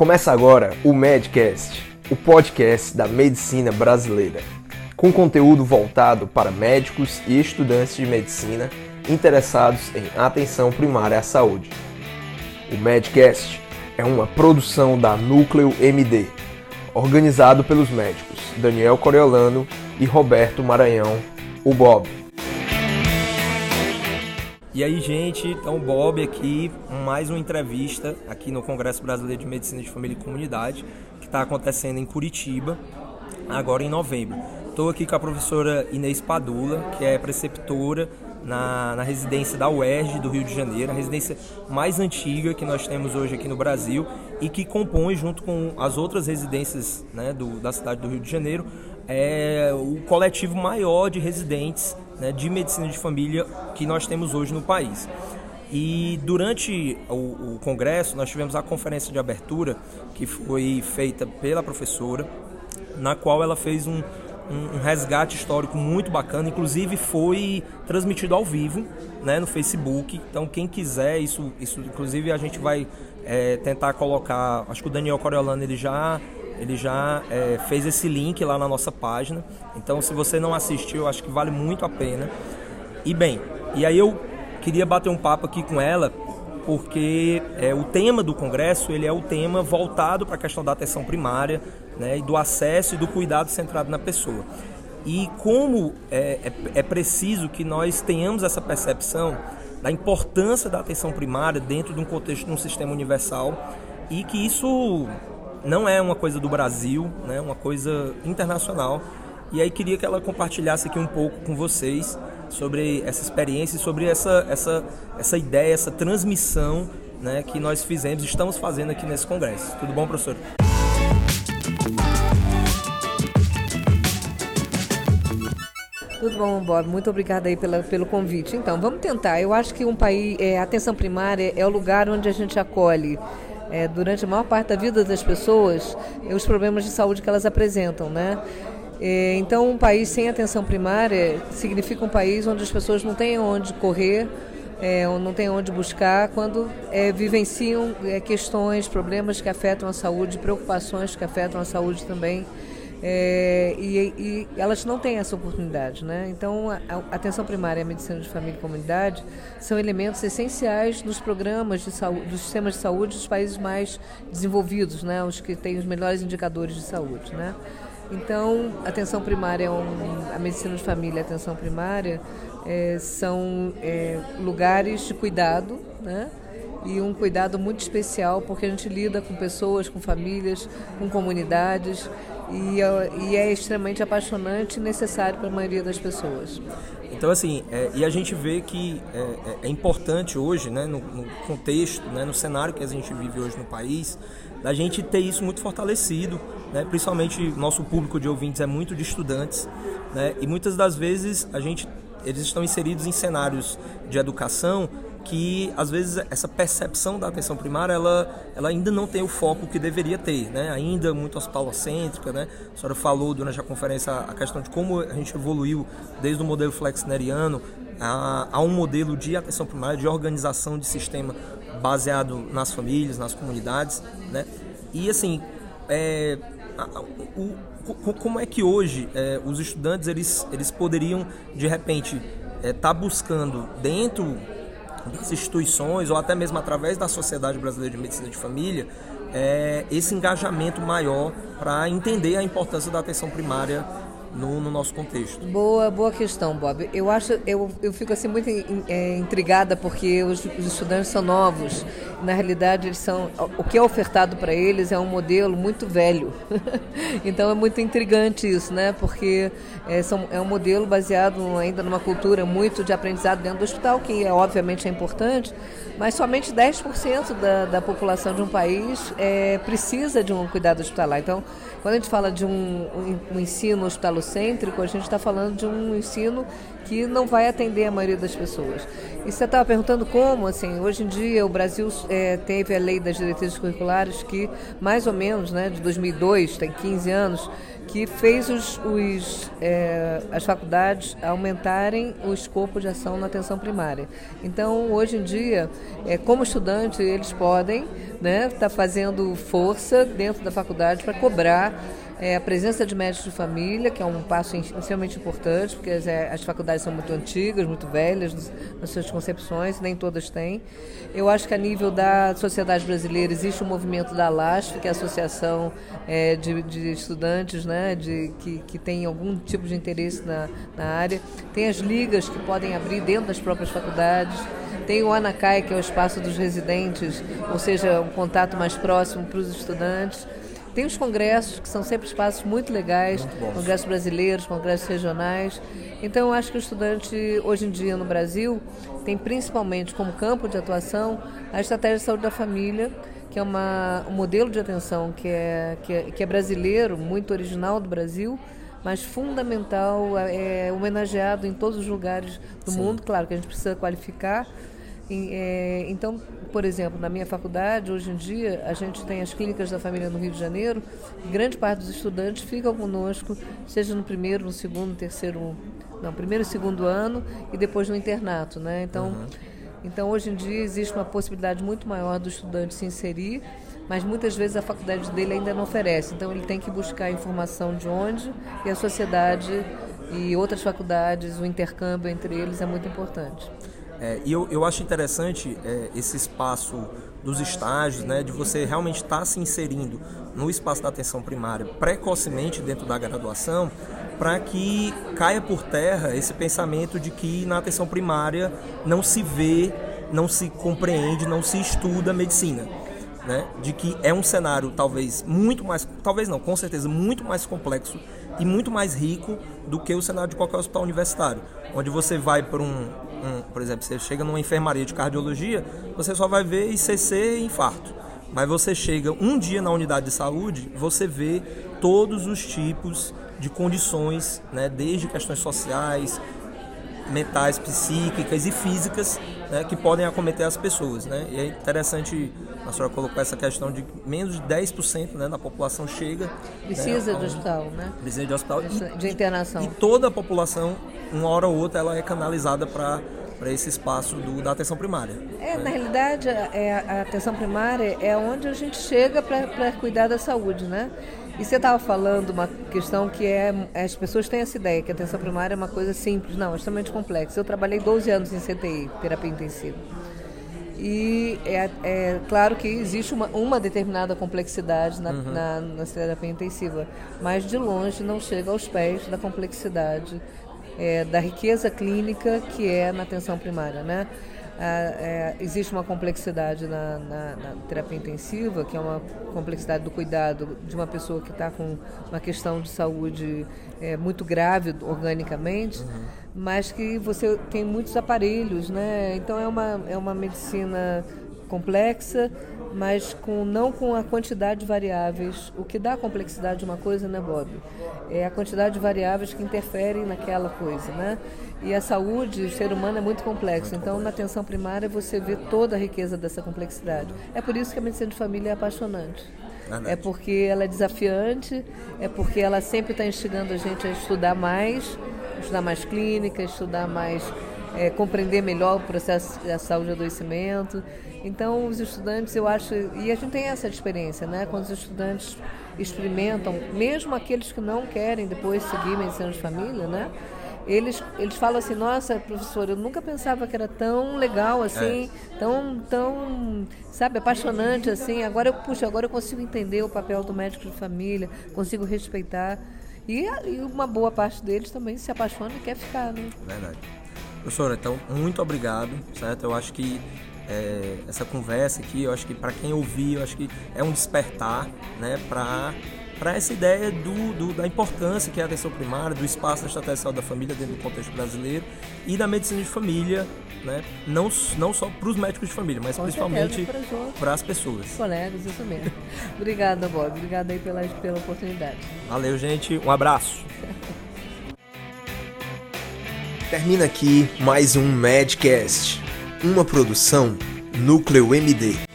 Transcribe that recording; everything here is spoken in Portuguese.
Começa agora o Medcast, o podcast da medicina brasileira, com conteúdo voltado para médicos e estudantes de medicina interessados em atenção primária à saúde. O Medcast é uma produção da Núcleo MD, organizado pelos médicos Daniel Coriolano e Roberto Maranhão, o Bob. E aí, gente, então Bob aqui, mais uma entrevista aqui no Congresso Brasileiro de Medicina de Família e Comunidade, que está acontecendo em Curitiba, agora em novembro. Estou aqui com a professora Inês Padula, que é preceptora na, na residência da UERJ do Rio de Janeiro, a residência mais antiga que nós temos hoje aqui no Brasil e que compõe, junto com as outras residências né, do, da cidade do Rio de Janeiro, é o coletivo maior de residentes né, de medicina de família que nós temos hoje no país. E durante o, o, congresso, nós tivemos a conferência de abertura, que foi feita pela professora, na qual ela fez um, um, um resgate histórico muito bacana, inclusive foi transmitido ao vivo né, no Facebook. Então, quem quiser, isso, isso inclusive a gente vai é, tentar colocar. Acho que o Daniel Coriolano ele já ele já é, fez esse link lá na nossa página. Então, se você não assistiu, acho que vale muito a pena. E bem, e aí eu queria bater um papo aqui com ela, porque é, o tema do congresso ele é o tema voltado para a questão da atenção primária, né, e do acesso e do cuidado centrado na pessoa. E como é, é, é preciso que nós tenhamos essa percepção da importância da atenção primária dentro de um contexto de um sistema universal e que isso não é uma coisa do Brasil, né, uma coisa internacional. E aí queria que ela compartilhasse aqui um pouco com vocês sobre essa experiência, sobre essa, essa, essa ideia, essa transmissão né, que nós fizemos, estamos fazendo aqui nesse congresso. Tudo bom, professor? Tudo bom, Bob? Muito obrigada aí pela, pelo convite. Então, vamos tentar. Eu acho que um país, é, atenção primária é o lugar onde a gente acolhe é, durante a maior parte da vida das pessoas os problemas de saúde que elas apresentam, né? É, então, um país sem atenção primária significa um país onde as pessoas não têm onde correr, é, não têm onde buscar, quando é, vivenciam é, questões, problemas que afetam a saúde, preocupações que afetam a saúde também. É, e, e, elas não têm essa oportunidade. Né? Então, a, a, atenção primária a medicina de família e comunidade são elementos essenciais dos programas de saúde, dos sistemas de saúde dos países mais desenvolvidos, né? os que têm os melhores indicadores de saúde. Né? Então, atenção primária, é a medicina de família a atenção primária é, são é, lugares de cuidado, né? e um cuidado muito especial porque a gente lida com pessoas, com famílias, com comunidades e, e é extremamente apaixonante e necessário para a maioria das pessoas. Então, assim, é, e a gente vê que é, é, é importante hoje, né, no, no, contexto, né, no cenário que a gente vive hoje no país, da gente ter isso muito fortalecido, né, principalmente nosso público de ouvintes é muito de estudantes, né, e muitas das vezes a gente, eles estão inseridos em cenários de educação que às vezes essa percepção da atenção primária ela, ela ainda não tem o foco que deveria ter, né? Ainda muito hospitalocêntrica, né? A senhora falou durante a conferência a questão de como a gente evoluiu desde o modelo flexneriano a, a um modelo de atenção primária, de organização de sistema baseado nas famílias, nas comunidades, né? E assim, é, o, como é que hoje é, os estudantes eles, eles poderiam de repente estar é, tá buscando dentro das instituições ou até mesmo através da Sociedade Brasileira de Medicina de Família é, esse engajamento maior para entender a importância da atenção primária no, no, nosso contexto. Boa, boa questão, Bob. Eu acho, eu, eu fico assim muito é, intrigada porque os, os, estudantes são novos. Na realidade, eles são o que é ofertado para eles é um modelo muito velho. então é muito intrigante isso, né? Porque é, são, é um modelo baseado ainda numa cultura muito de aprendizado dentro do hospital, que é, obviamente é importante, mas somente 10% da, da população de um país é, precisa de um cuidado hospitalar. Então, quando a gente fala de um, um, um ensino hospitalar falocêntrico, a gente está falando de um ensino que não vai atender a maioria das pessoas. E você estava perguntando como, assim, hoje em dia o Brasil é, teve a lei das diretrizes curriculares que, mais ou menos, né, de 2002, tem 15 anos, que fez os, os é, as faculdades aumentarem o escopo de ação na atenção primária. Então, hoje em dia, é, como estudante, eles podem estar né, tá fazendo força dentro da faculdade para cobrar é, a presença de médicos de família, que é um passo extremamente importante, porque as, é, as faculdades são muito antigas, muito velhas nas suas concepções, nem todas têm. Eu acho que a nível da sociedade brasileira existe um movimento da LASF, que é a Associação é, de, de, Estudantes né, de, que, que tem algum tipo de interesse na, na área. Tem as ligas que podem abrir dentro das próprias faculdades. Tem o Anacai, que é o espaço dos residentes, ou seja, um contato mais próximo para os estudantes. Tem os congressos, que são sempre espaços muito legais, muito congressos brasileiros, congressos regionais. Então, eu acho que o estudante, hoje em dia no Brasil, tem principalmente como campo de atuação a estratégia de saúde da família, que é uma, um modelo de atenção que é, que é, que é brasileiro, muito original do Brasil, mas fundamental, é homenageado em todos os lugares do Sim. mundo. Claro que a gente precisa qualificar, é, então, por exemplo, na minha faculdade, hoje em dia, a gente tem as clínicas da família no Rio de Janeiro, grande parte dos estudantes ficam conosco, seja no primeiro, no segundo, no terceiro, não, primeiro e segundo ano, e depois no internato, né? Então, uhum. então hoje em dia existe uma possibilidade muito maior do estudante se inserir, mas muitas vezes a faculdade dele ainda não oferece, então ele tem que buscar informação de onde, e a sociedade e outras faculdades, o intercâmbio entre eles é muito importante. É, e eu, eu acho interessante é, esse espaço dos estágios, né, de você realmente estar tá se inserindo no espaço da atenção primária precocemente dentro da graduação, para que caia por terra esse pensamento de que na atenção primária não se vê, não se compreende, não se estuda medicina. Né? De que é um cenário talvez muito mais, talvez não, com certeza muito mais complexo e muito mais rico do que o cenário de qualquer hospital universitário, onde você vai para um, um, por exemplo, você chega numa enfermaria de cardiologia, você só vai ver ICC e infarto. Mas você chega um dia na unidade de saúde, você vê todos os tipos de condições, né, desde questões sociais, mentais, psíquicas e físicas né, que podem acometer as pessoas. Né? E é interessante a senhora colocou essa questão de menos de 10% né, da população chega. Precisa né, de hospital, né? Precisa de hospital. De, de internação. E, e toda a população, uma hora ou outra, ela é canalizada para para esse espaço do, da atenção primária. É, né? na realidade, é, a atenção primária é onde a gente chega para cuidar da saúde, né? E você estava falando uma questão que é. As pessoas têm essa ideia que a atenção primária é uma coisa simples. Não, é extremamente complexa. Eu trabalhei 12 anos em CTI, terapia intensiva. E é, é claro que existe uma, uma determinada complexidade na, uhum. na, na terapia intensiva, mas de longe não chega aos pés da complexidade é, da riqueza clínica que é na atenção primária, né? É, existe uma complexidade na, na, na, terapia intensiva, que é uma complexidade do cuidado de uma pessoa que está com uma questão de saúde é, muito grave organicamente, uhum. mas que você tem muitos aparelhos, né? Então é uma, é uma medicina complexa, mas com, não com a quantidade de variáveis. O que dá a complexidade de uma coisa, né, Bob? É a quantidade de variáveis que interferem naquela coisa, né? E a saúde, o ser humano é muito complexo. Muito então, complexo. na atenção primária, você vê toda a riqueza dessa complexidade. É por isso que a medicina de família é apaixonante. É porque ela é desafiante, é porque ela sempre está instigando a gente a estudar mais, estudar mais clínica, estudar mais, é, compreender melhor o processo da saúde e adoecimento. Então, os estudantes, eu acho, e a gente tem essa experiência, né? Quando os estudantes experimentam, mesmo aqueles que não querem depois seguir medicina de família, né? Eles, eles falam assim, nossa, professor, eu nunca pensava que era tão legal assim, é. tão, tão, sabe, apaixonante assim. Agora eu, puxa, agora eu consigo entender o papel do médico de família, consigo respeitar. E, e uma boa parte deles também se apaixona e quer ficar, né? Verdade. Professora, então, muito obrigado, certo? Eu acho que é, essa conversa aqui, eu acho que para quem ouvir, eu acho que é um despertar, né, para para essa ideia do, do, da importância que é a atenção primária, do espaço da estratégia da família dentro do contexto brasileiro e da medicina de família, né? não, não só para os médicos de família, mas Com principalmente para as pessoas. Colegas, isso mesmo. Obrigada, Bob. Obrigada aí pela, pela oportunidade. Valeu, gente. Um abraço. Termina aqui mais um Madcast, uma produção Núcleo MD.